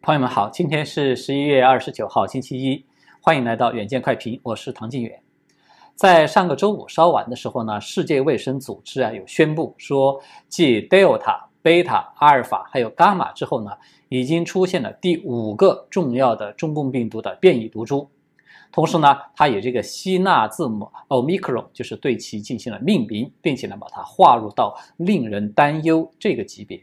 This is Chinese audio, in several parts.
朋友们好，今天是十一月二十九号，星期一，欢迎来到远见快评，我是唐晋远。在上个周五稍晚的时候呢，世界卫生组织啊有宣布说，继 Delta、贝塔、阿尔法还有伽马之后呢，已经出现了第五个重要的中共病毒的变异毒株。同时呢，它以这个希腊字母 Omicron，就是对其进行了命名，并且呢把它划入到令人担忧这个级别。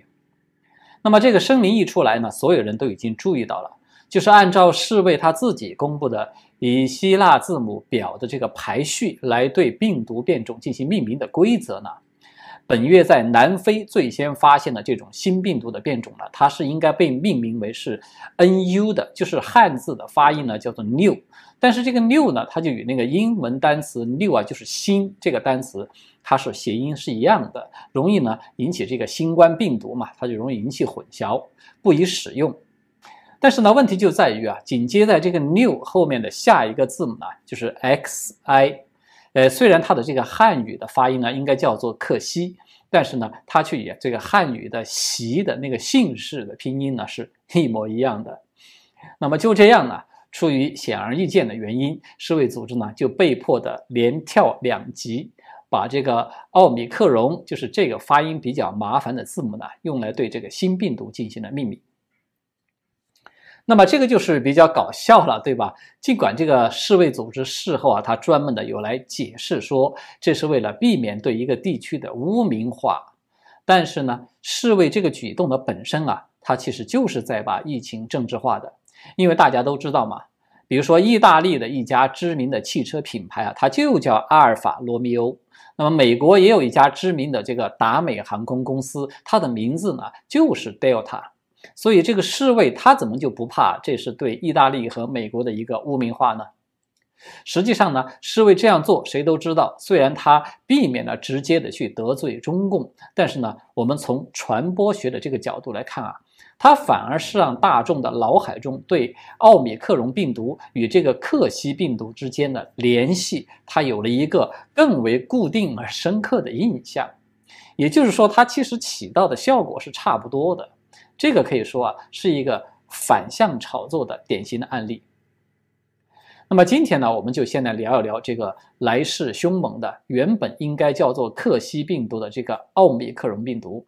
那么这个声明一出来呢，所有人都已经注意到了，就是按照世卫他自己公布的以希腊字母表的这个排序来对病毒变种进行命名的规则呢，本月在南非最先发现的这种新病毒的变种呢，它是应该被命名为是 NU 的，就是汉字的发音呢叫做 New，但是这个 New 呢，它就与那个英文单词 New 啊，就是新这个单词。它是谐音是一样的，容易呢引起这个新冠病毒嘛，它就容易引起混淆，不宜使用。但是呢，问题就在于啊，紧接在这个 new 后面的下一个字母呢，就是 xi，呃，虽然它的这个汉语的发音呢应该叫做克西，但是呢，它却与这个汉语的习的那个姓氏的拼音呢是一模一样的。那么就这样呢，出于显而易见的原因，世卫组织呢就被迫的连跳两级。把这个奥米克戎，就是这个发音比较麻烦的字母呢，用来对这个新病毒进行了命名。那么这个就是比较搞笑了，对吧？尽管这个世卫组织事后啊，他专门的有来解释说，这是为了避免对一个地区的污名化，但是呢，世卫这个举动的本身啊，它其实就是在把疫情政治化的，因为大家都知道嘛，比如说意大利的一家知名的汽车品牌啊，它就叫阿尔法罗密欧。那么，美国也有一家知名的这个达美航空公司，它的名字呢就是 Delta，所以这个世卫他怎么就不怕这是对意大利和美国的一个污名化呢？实际上呢，世卫这样做，谁都知道，虽然他避免了直接的去得罪中共，但是呢，我们从传播学的这个角度来看啊。他反而是让大众的脑海中对奥米克戎病毒与这个克西病毒之间的联系，它有了一个更为固定而深刻的印象。也就是说，它其实起到的效果是差不多的。这个可以说啊，是一个反向炒作的典型的案例。那么今天呢，我们就先来聊一聊这个来势凶猛的、原本应该叫做克西病毒的这个奥密克戎病毒。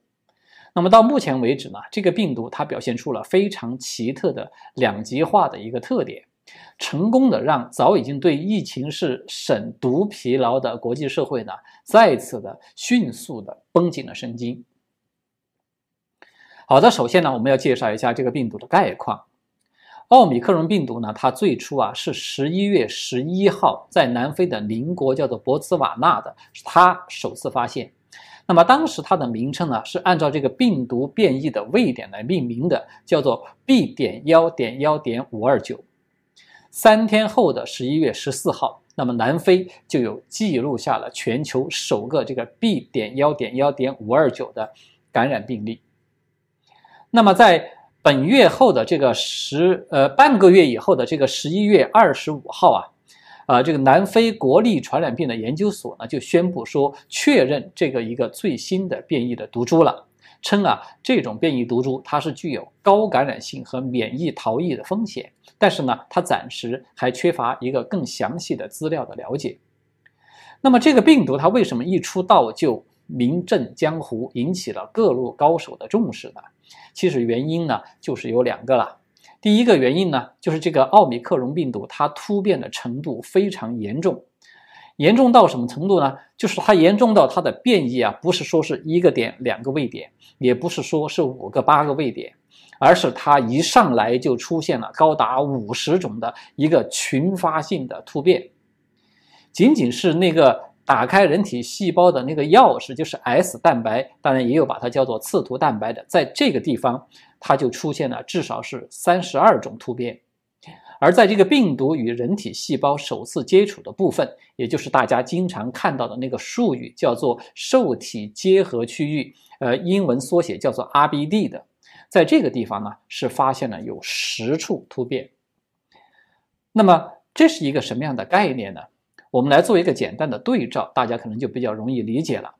那么到目前为止呢，这个病毒它表现出了非常奇特的两极化的一个特点，成功的让早已经对疫情是审读疲劳的国际社会呢，再次的迅速的绷紧了神经。好的，首先呢，我们要介绍一下这个病毒的概况。奥米克戎病毒呢，它最初啊是十一月十一号在南非的邻国叫做博茨瓦纳的，是它首次发现。那么当时它的名称呢，是按照这个病毒变异的位点来命名的，叫做 B 点幺点幺点五二九。三天后的十一月十四号，那么南非就有记录下了全球首个这个 B 点幺点幺点五二九的感染病例。那么在本月后的这个十呃半个月以后的这个十一月二十五号啊。啊，这个南非国立传染病的研究所呢，就宣布说确认这个一个最新的变异的毒株了，称啊这种变异毒株它是具有高感染性和免疫逃逸的风险，但是呢，它暂时还缺乏一个更详细的资料的了解。那么这个病毒它为什么一出道就名震江湖，引起了各路高手的重视呢？其实原因呢就是有两个了。第一个原因呢，就是这个奥密克戎病毒它突变的程度非常严重，严重到什么程度呢？就是它严重到它的变异啊，不是说是一个点、两个位点，也不是说是五个、八个位点，而是它一上来就出现了高达五十种的一个群发性的突变。仅仅是那个打开人体细胞的那个钥匙，就是 S 蛋白，当然也有把它叫做刺突蛋白的，在这个地方。它就出现了至少是三十二种突变，而在这个病毒与人体细胞首次接触的部分，也就是大家经常看到的那个术语，叫做受体结合区域，呃，英文缩写叫做 RBD 的，在这个地方呢，是发现了有十处突变。那么这是一个什么样的概念呢？我们来做一个简单的对照，大家可能就比较容易理解了。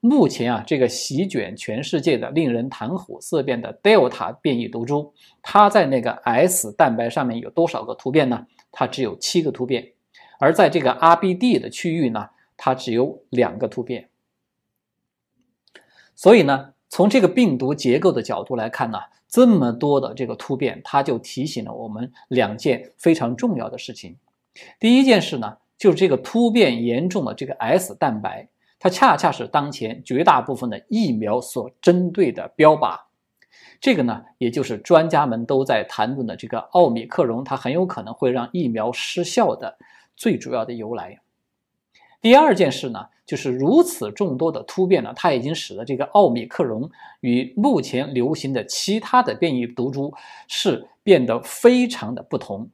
目前啊，这个席卷全世界的、令人谈虎色变的 Delta 变异毒株，它在那个 S 蛋白上面有多少个突变呢？它只有七个突变，而在这个 RBD 的区域呢，它只有两个突变。所以呢，从这个病毒结构的角度来看呢，这么多的这个突变，它就提醒了我们两件非常重要的事情。第一件事呢，就是这个突变严重的这个 S 蛋白，它恰恰是当前绝大部分的疫苗所针对的标靶。这个呢，也就是专家们都在谈论的这个奥密克戎，它很有可能会让疫苗失效的最主要的由来。第二件事呢，就是如此众多的突变呢，它已经使得这个奥密克戎与目前流行的其他的变异毒株是变得非常的不同。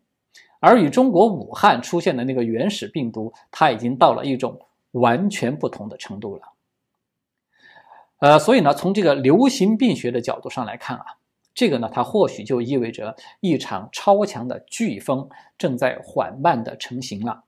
而与中国武汉出现的那个原始病毒，它已经到了一种完全不同的程度了。呃，所以呢，从这个流行病学的角度上来看啊，这个呢，它或许就意味着一场超强的飓风正在缓慢的成型了。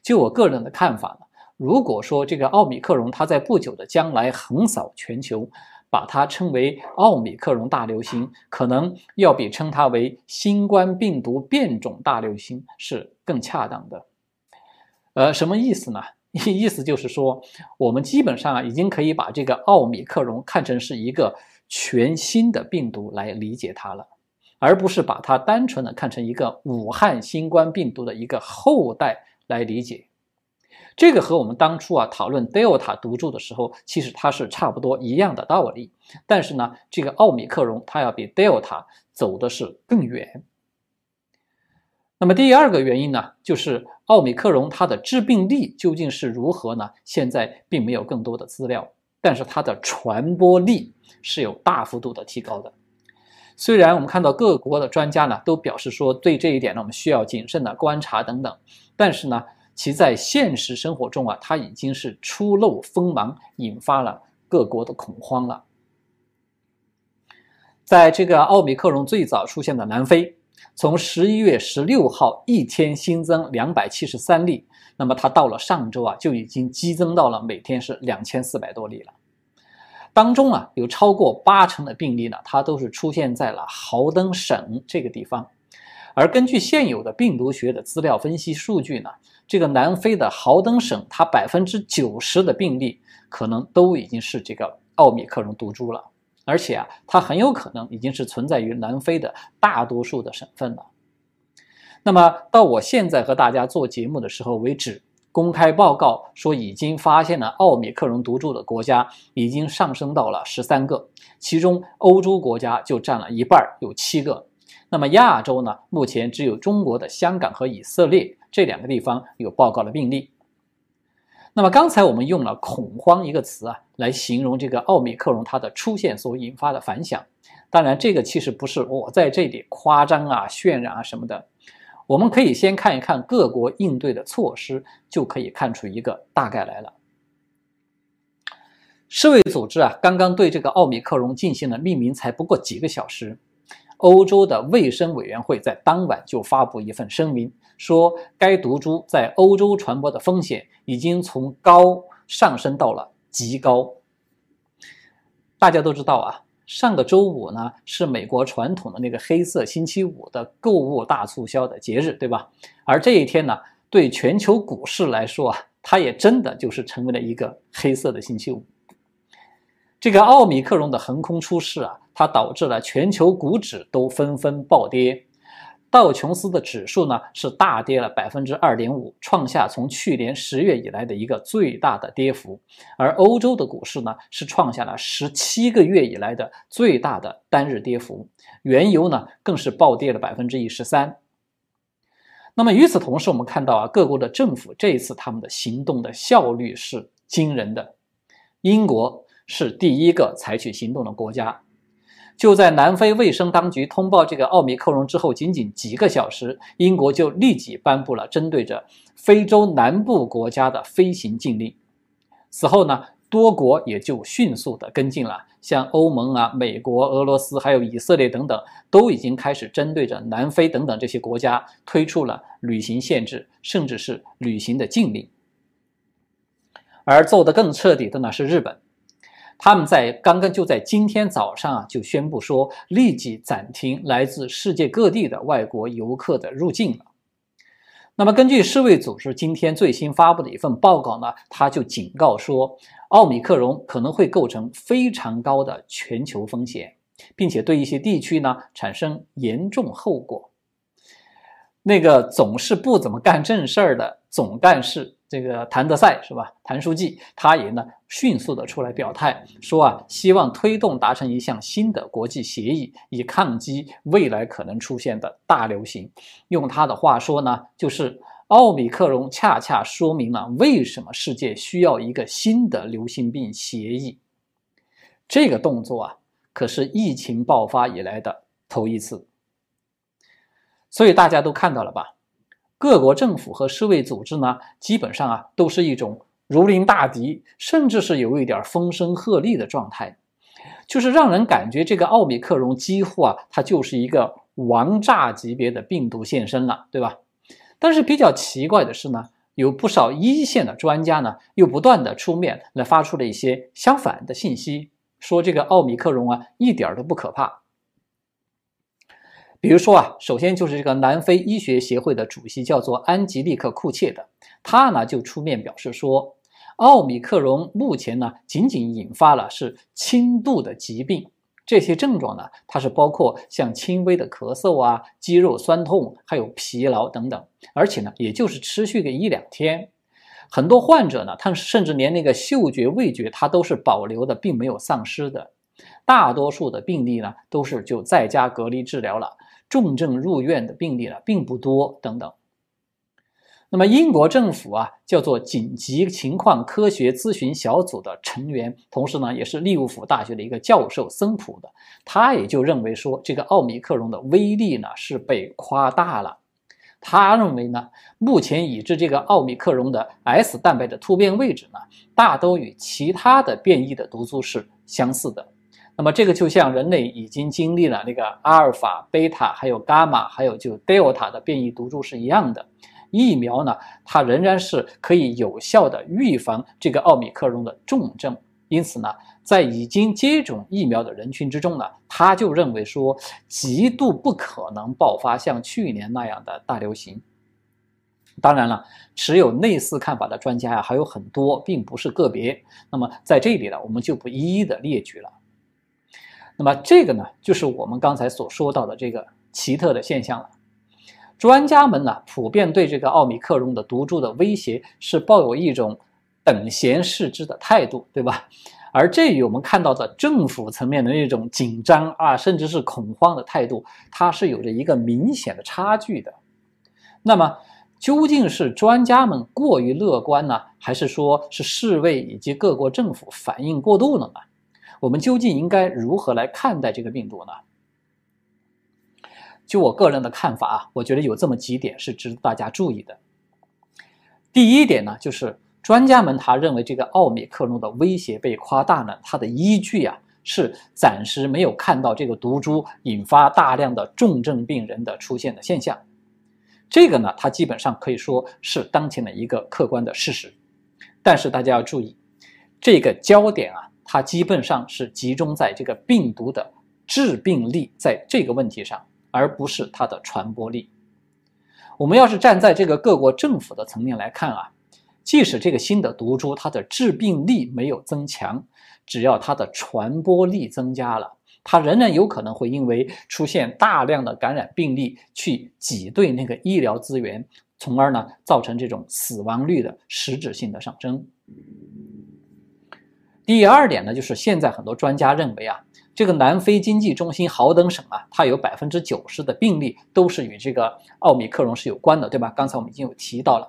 就我个人的看法呢，如果说这个奥米克戎它在不久的将来横扫全球，把它称为奥米克戎大流行，可能要比称它为新冠病毒变种大流行是更恰当的。呃，什么意思呢？意思就是说，我们基本上啊，已经可以把这个奥米克戎看成是一个全新的病毒来理解它了，而不是把它单纯的看成一个武汉新冠病毒的一个后代来理解。这个和我们当初啊讨论 Delta 毒株的时候，其实它是差不多一样的道理。但是呢，这个奥米克戎它要比 Delta 走的是更远。那么第二个原因呢，就是奥米克戎它的致病力究竟是如何呢？现在并没有更多的资料，但是它的传播力是有大幅度的提高的。虽然我们看到各国的专家呢都表示说对这一点呢我们需要谨慎的观察等等，但是呢。其在现实生活中啊，它已经是初露锋芒，引发了各国的恐慌了。在这个奥密克戎最早出现的南非，从十一月十六号一天新增两百七十三例，那么它到了上周啊，就已经激增到了每天是两千四百多例了。当中啊，有超过八成的病例呢，它都是出现在了豪登省这个地方。而根据现有的病毒学的资料分析数据呢。这个南非的豪登省，它百分之九十的病例可能都已经是这个奥密克戎毒株了，而且啊，它很有可能已经是存在于南非的大多数的省份了。那么到我现在和大家做节目的时候为止，公开报告说已经发现了奥密克戎毒株的国家已经上升到了十三个，其中欧洲国家就占了一半，有七个。那么亚洲呢，目前只有中国的香港和以色列。这两个地方有报告的病例。那么刚才我们用了“恐慌”一个词啊，来形容这个奥密克戎它的出现所引发的反响。当然，这个其实不是我在这里夸张啊、渲染啊什么的。我们可以先看一看各国应对的措施，就可以看出一个大概来了。世卫组织啊，刚刚对这个奥密克戎进行了命名，才不过几个小时。欧洲的卫生委员会在当晚就发布一份声明，说该毒株在欧洲传播的风险已经从高上升到了极高。大家都知道啊，上个周五呢是美国传统的那个黑色星期五的购物大促销的节日，对吧？而这一天呢，对全球股市来说啊，它也真的就是成为了一个黑色的星期五。这个奥米克戎的横空出世啊，它导致了全球股指都纷纷暴跌，道琼斯的指数呢是大跌了百分之二点五，创下从去年十月以来的一个最大的跌幅。而欧洲的股市呢是创下了十七个月以来的最大的单日跌幅，原油呢更是暴跌了百分之一十三。那么与此同时，我们看到啊，各国的政府这一次他们的行动的效率是惊人的，英国。是第一个采取行动的国家。就在南非卫生当局通报这个奥密克戎之后，仅仅几个小时，英国就立即颁布了针对着非洲南部国家的飞行禁令。此后呢，多国也就迅速的跟进了，像欧盟啊、美国、俄罗斯还有以色列等等，都已经开始针对着南非等等这些国家推出了旅行限制，甚至是旅行的禁令。而做得更彻底的呢是日本。他们在刚刚就在今天早上啊，就宣布说立即暂停来自世界各地的外国游客的入境了。那么，根据世卫组织今天最新发布的一份报告呢，他就警告说，奥密克戎可能会构成非常高的全球风险，并且对一些地区呢产生严重后果。那个总是不怎么干正事儿的总干事。这个谭德赛是吧？谭书记他也呢迅速的出来表态说啊，希望推动达成一项新的国际协议，以抗击未来可能出现的大流行。用他的话说呢，就是奥米克戎恰恰说明了为什么世界需要一个新的流行病协议。这个动作啊，可是疫情爆发以来的头一次。所以大家都看到了吧？各国政府和世卫组织呢，基本上啊都是一种如临大敌，甚至是有一点风声鹤唳的状态，就是让人感觉这个奥密克戎几乎啊它就是一个王炸级别的病毒现身了，对吧？但是比较奇怪的是呢，有不少一线的专家呢又不断的出面来发出了一些相反的信息，说这个奥密克戎啊一点都不可怕。比如说啊，首先就是这个南非医学协会的主席叫做安吉丽克·库切的，他呢就出面表示说，奥米克戎目前呢仅仅引发了是轻度的疾病，这些症状呢它是包括像轻微的咳嗽啊、肌肉酸痛、还有疲劳等等，而且呢也就是持续个一两天，很多患者呢他甚至连那个嗅觉、味觉他都是保留的，并没有丧失的，大多数的病例呢都是就在家隔离治疗了。重症入院的病例呢并不多，等等。那么英国政府啊，叫做紧急情况科学咨询小组的成员，同时呢也是利物浦大学的一个教授森普的，他也就认为说，这个奥密克戎的威力呢是被夸大了。他认为呢，目前已知这个奥密克戎的 S 蛋白的突变位置呢，大都与其他的变异的毒株是相似的。那么这个就像人类已经经历了那个阿尔法、贝塔，还有伽马，还有就德尔塔的变异毒株是一样的。疫苗呢，它仍然是可以有效的预防这个奥密克戎的重症。因此呢，在已经接种疫苗的人群之中呢，他就认为说，极度不可能爆发像去年那样的大流行。当然了，持有类似看法的专家呀还有很多，并不是个别。那么在这里呢，我们就不一一的列举了。那么这个呢，就是我们刚才所说到的这个奇特的现象了。专家们呢，普遍对这个奥密克戎的毒株的威胁是抱有一种等闲视之的态度，对吧？而这与我们看到的政府层面的那种紧张啊，甚至是恐慌的态度，它是有着一个明显的差距的。那么，究竟是专家们过于乐观呢，还是说是世卫以及各国政府反应过度了呢？我们究竟应该如何来看待这个病毒呢？就我个人的看法啊，我觉得有这么几点是值得大家注意的。第一点呢，就是专家们他认为这个奥密克戎的威胁被夸大呢，它的依据啊是暂时没有看到这个毒株引发大量的重症病人的出现的现象。这个呢，它基本上可以说是当前的一个客观的事实。但是大家要注意，这个焦点啊。它基本上是集中在这个病毒的致病力在这个问题上，而不是它的传播力。我们要是站在这个各国政府的层面来看啊，即使这个新的毒株它的致病力没有增强，只要它的传播力增加了，它仍然有可能会因为出现大量的感染病例去挤兑那个医疗资源，从而呢造成这种死亡率的实质性的上升。第二点呢，就是现在很多专家认为啊，这个南非经济中心豪登省啊，它有百分之九十的病例都是与这个奥密克戎是有关的，对吧？刚才我们已经有提到了。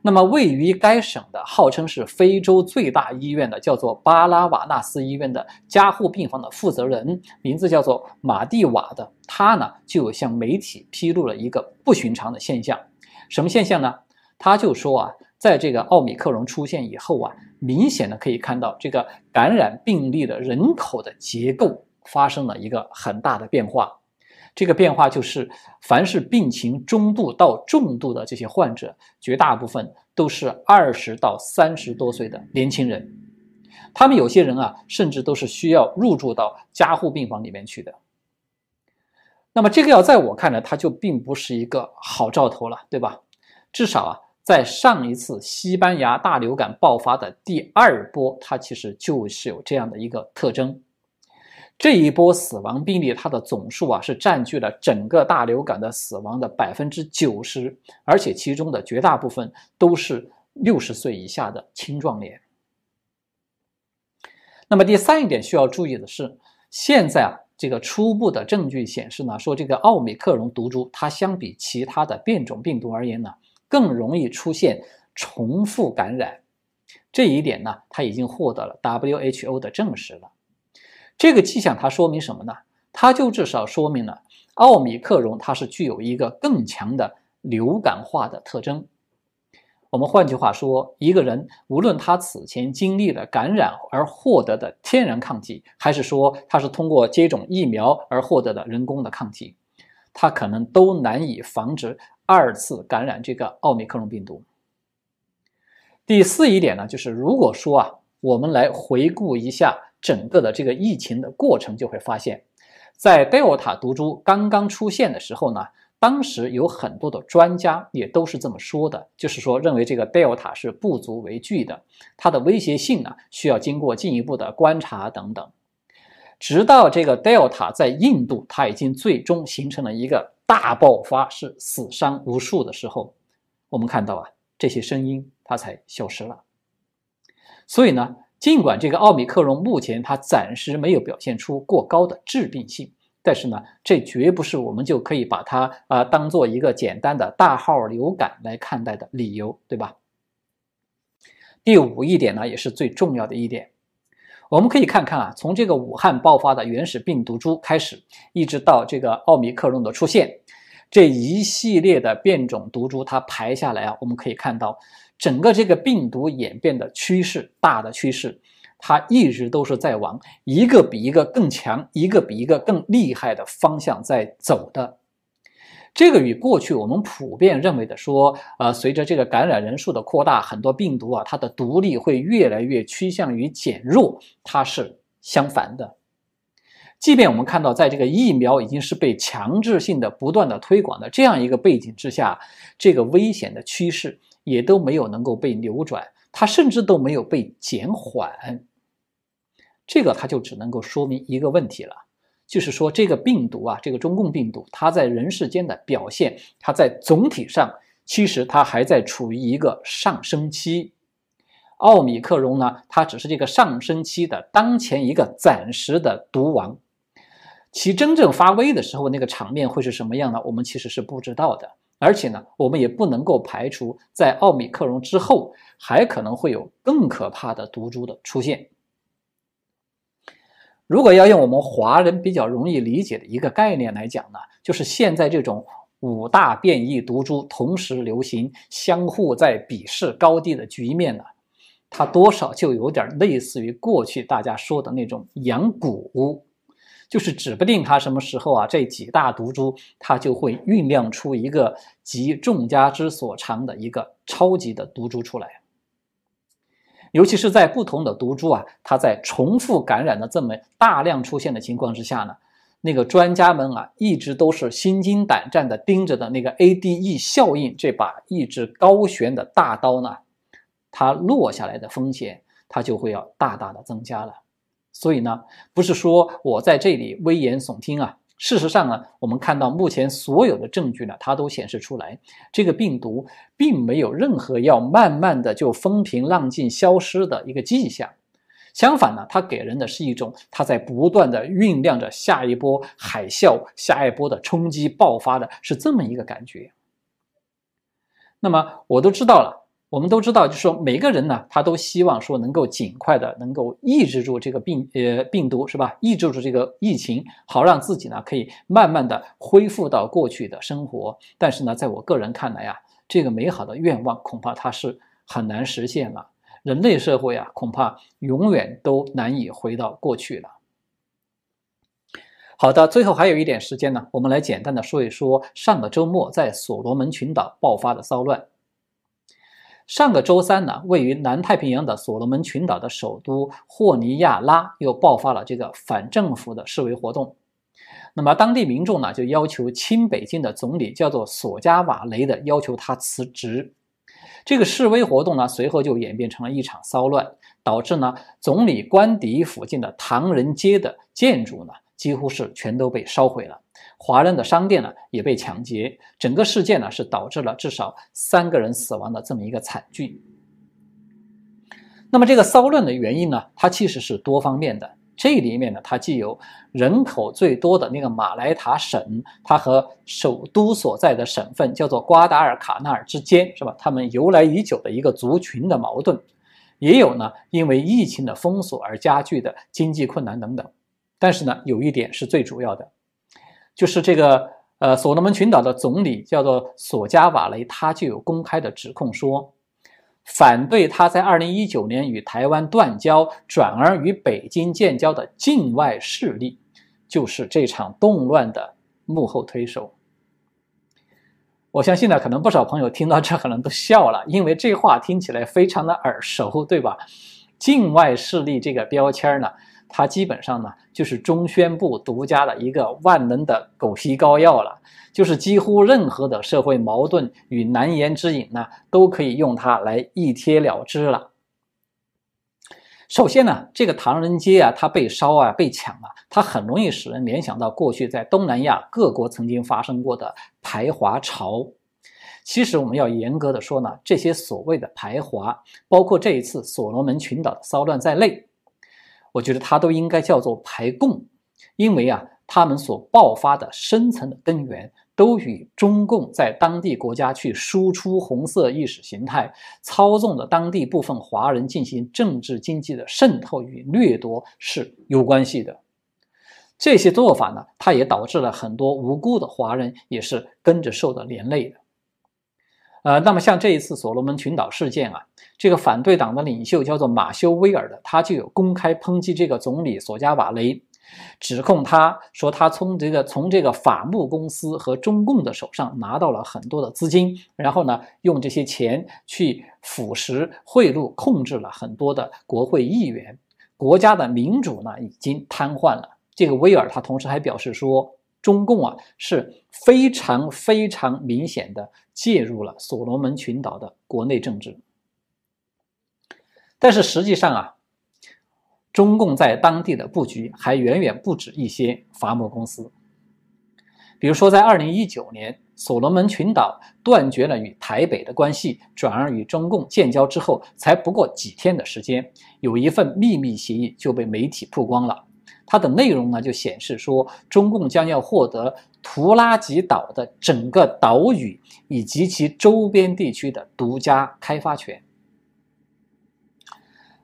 那么位于该省的，号称是非洲最大医院的，叫做巴拉瓦纳斯医院的加护病房的负责人，名字叫做马蒂瓦的，他呢就有向媒体披露了一个不寻常的现象。什么现象呢？他就说啊。在这个奥密克戎出现以后啊，明显的可以看到这个感染病例的人口的结构发生了一个很大的变化。这个变化就是，凡是病情中度到重度的这些患者，绝大部分都是二十到三十多岁的年轻人。他们有些人啊，甚至都是需要入住到加护病房里面去的。那么这个药在我看来，它就并不是一个好兆头了，对吧？至少啊，在上一次西班牙大流感爆发的第二波，它其实就是有这样的一个特征。这一波死亡病例，它的总数啊是占据了整个大流感的死亡的百分之九十，而且其中的绝大部分都是六十岁以下的青壮年。那么第三一点需要注意的是，现在啊。这个初步的证据显示呢，说这个奥密克戎毒株它相比其他的变种病毒而言呢，更容易出现重复感染。这一点呢，他已经获得了 WHO 的证实了。这个迹象它说明什么呢？它就至少说明了奥密克戎它是具有一个更强的流感化的特征。我们换句话说，一个人无论他此前经历了感染而获得的天然抗体，还是说他是通过接种疫苗而获得的人工的抗体，它可能都难以防止二次感染这个奥密克戎病毒。第四一点呢，就是如果说啊，我们来回顾一下整个的这个疫情的过程，就会发现，在 Delta 毒株刚刚出现的时候呢。当时有很多的专家也都是这么说的，就是说认为这个 Delta 是不足为惧的，它的威胁性呢需要经过进一步的观察等等。直到这个 Delta 在印度，它已经最终形成了一个大爆发，是死伤无数的时候，我们看到啊这些声音它才消失了。所以呢，尽管这个奥密克戎目前它暂时没有表现出过高的致病性。但是呢，这绝不是我们就可以把它啊当做一个简单的大号流感来看待的理由，对吧？第五一点呢，也是最重要的一点，我们可以看看啊，从这个武汉爆发的原始病毒株开始，一直到这个奥密克戎的出现，这一系列的变种毒株它排下来啊，我们可以看到整个这个病毒演变的趋势，大的趋势。它一直都是在往一个比一个更强、一个比一个更厉害的方向在走的。这个与过去我们普遍认为的说，呃，随着这个感染人数的扩大，很多病毒啊，它的毒力会越来越趋向于减弱，它是相反的。即便我们看到，在这个疫苗已经是被强制性的不断的推广的这样一个背景之下，这个危险的趋势也都没有能够被扭转，它甚至都没有被减缓。这个它就只能够说明一个问题了，就是说这个病毒啊，这个中共病毒，它在人世间的表现，它在总体上其实它还在处于一个上升期。奥密克戎呢，它只是这个上升期的当前一个暂时的毒王，其真正发威的时候，那个场面会是什么样呢？我们其实是不知道的，而且呢，我们也不能够排除在奥密克戎之后，还可能会有更可怕的毒株的出现。如果要用我们华人比较容易理解的一个概念来讲呢，就是现在这种五大变异毒株同时流行、相互在比试高低的局面呢，它多少就有点类似于过去大家说的那种养蛊，就是指不定它什么时候啊，这几大毒株它就会酝酿出一个集众家之所长的一个超级的毒株出来。尤其是在不同的毒株啊，它在重复感染的这么大量出现的情况之下呢，那个专家们啊，一直都是心惊胆战的盯着的那个 ADE 效应这把一直高悬的大刀呢，它落下来的风险，它就会要大大的增加了。所以呢，不是说我在这里危言耸听啊。事实上呢，我们看到目前所有的证据呢，它都显示出来，这个病毒并没有任何要慢慢的就风平浪静消失的一个迹象。相反呢，它给人的是一种它在不断的酝酿着下一波海啸、下一波的冲击爆发的是这么一个感觉。那么我都知道了。我们都知道，就是说每个人呢，他都希望说能够尽快的能够抑制住这个病呃病毒是吧？抑制住这个疫情，好让自己呢可以慢慢的恢复到过去的生活。但是呢，在我个人看来啊，这个美好的愿望恐怕它是很难实现了。人类社会啊，恐怕永远都难以回到过去了。好的，最后还有一点时间呢，我们来简单的说一说上个周末在所罗门群岛爆发的骚乱。上个周三呢，位于南太平洋的所罗门群岛的首都霍尼亚拉又爆发了这个反政府的示威活动。那么当地民众呢，就要求亲北京的总理叫做索加瓦雷的要求他辞职。这个示威活动呢，随后就演变成了一场骚乱，导致呢总理官邸附近的唐人街的建筑呢，几乎是全都被烧毁了。华人的商店呢也被抢劫，整个事件呢是导致了至少三个人死亡的这么一个惨剧。那么这个骚乱的原因呢，它其实是多方面的。这里面呢，它既有人口最多的那个马来塔省，它和首都所在的省份叫做瓜达尔卡纳尔之间，是吧？他们由来已久的一个族群的矛盾，也有呢因为疫情的封锁而加剧的经济困难等等。但是呢，有一点是最主要的。就是这个呃，所罗门群岛的总理叫做索加瓦雷，他就有公开的指控说，反对他在二零一九年与台湾断交，转而与北京建交的境外势力，就是这场动乱的幕后推手。我相信呢，可能不少朋友听到这可能都笑了，因为这话听起来非常的耳熟，对吧？境外势力这个标签呢？它基本上呢，就是中宣部独家的一个万能的狗皮膏药了，就是几乎任何的社会矛盾与难言之隐呢，都可以用它来一贴了之了。首先呢，这个唐人街啊，它被烧啊，被抢啊，它很容易使人联想到过去在东南亚各国曾经发生过的排华潮。其实我们要严格的说呢，这些所谓的排华，包括这一次所罗门群岛的骚乱在内。我觉得它都应该叫做排共，因为啊，他们所爆发的深层的根源都与中共在当地国家去输出红色意识形态，操纵的当地部分华人进行政治经济的渗透与掠夺是有关系的。这些做法呢，它也导致了很多无辜的华人也是跟着受的连累的。呃，那么像这一次所罗门群岛事件啊，这个反对党的领袖叫做马修威尔的，他就有公开抨击这个总理索加瓦雷，指控他说他从这个从这个法穆公司和中共的手上拿到了很多的资金，然后呢，用这些钱去腐蚀贿赂，控制了很多的国会议员，国家的民主呢已经瘫痪了。这个威尔他同时还表示说。中共啊是非常非常明显的介入了所罗门群岛的国内政治，但是实际上啊，中共在当地的布局还远远不止一些伐木公司。比如说，在二零一九年，所罗门群岛断绝了与台北的关系，转而与中共建交之后，才不过几天的时间，有一份秘密协议就被媒体曝光了。它的内容呢，就显示说，中共将要获得图拉吉岛的整个岛屿以及其周边地区的独家开发权。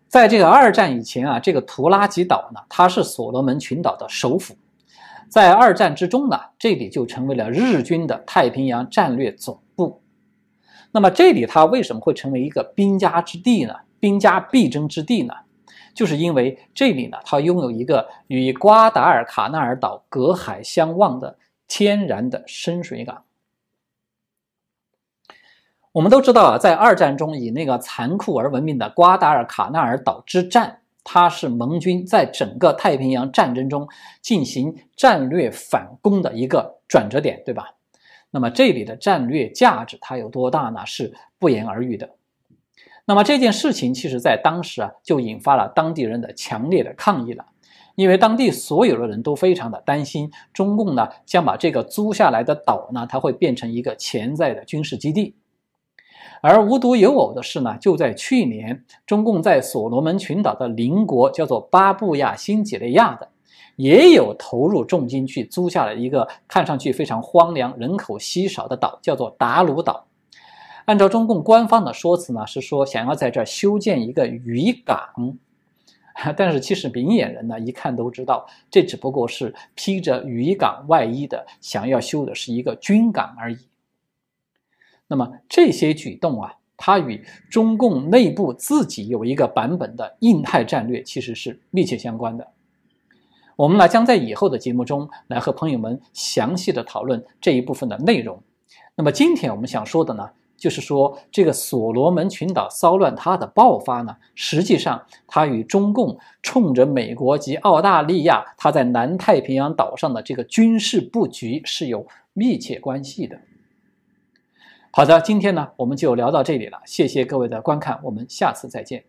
在这个二战以前啊，这个图拉吉岛呢，它是所罗门群岛的首府。在二战之中呢，这里就成为了日军的太平洋战略总部。那么，这里它为什么会成为一个兵家之地呢？兵家必争之地呢？就是因为这里呢，它拥有一个与瓜达尔卡纳尔岛隔海相望的天然的深水港。我们都知道啊，在二战中以那个残酷而闻名的瓜达尔卡纳尔岛之战，它是盟军在整个太平洋战争中进行战略反攻的一个转折点，对吧？那么这里的战略价值它有多大呢？是不言而喻的。那么这件事情，其实在当时啊，就引发了当地人的强烈的抗议了，因为当地所有的人都非常的担心，中共呢将把这个租下来的岛呢，它会变成一个潜在的军事基地。而无独有偶的是呢，就在去年，中共在所罗门群岛的邻国叫做巴布亚新几内亚的，也有投入重金去租下了一个看上去非常荒凉、人口稀少的岛，叫做达鲁岛。按照中共官方的说辞呢，是说想要在这儿修建一个渔港，但是其实明眼人呢一看都知道，这只不过是披着渔港外衣的，想要修的是一个军港而已。那么这些举动啊，它与中共内部自己有一个版本的印太战略其实是密切相关的。我们呢将在以后的节目中来和朋友们详细的讨论这一部分的内容。那么今天我们想说的呢。就是说，这个所罗门群岛骚乱它的爆发呢，实际上它与中共冲着美国及澳大利亚，它在南太平洋岛上的这个军事布局是有密切关系的。好的，今天呢我们就聊到这里了，谢谢各位的观看，我们下次再见。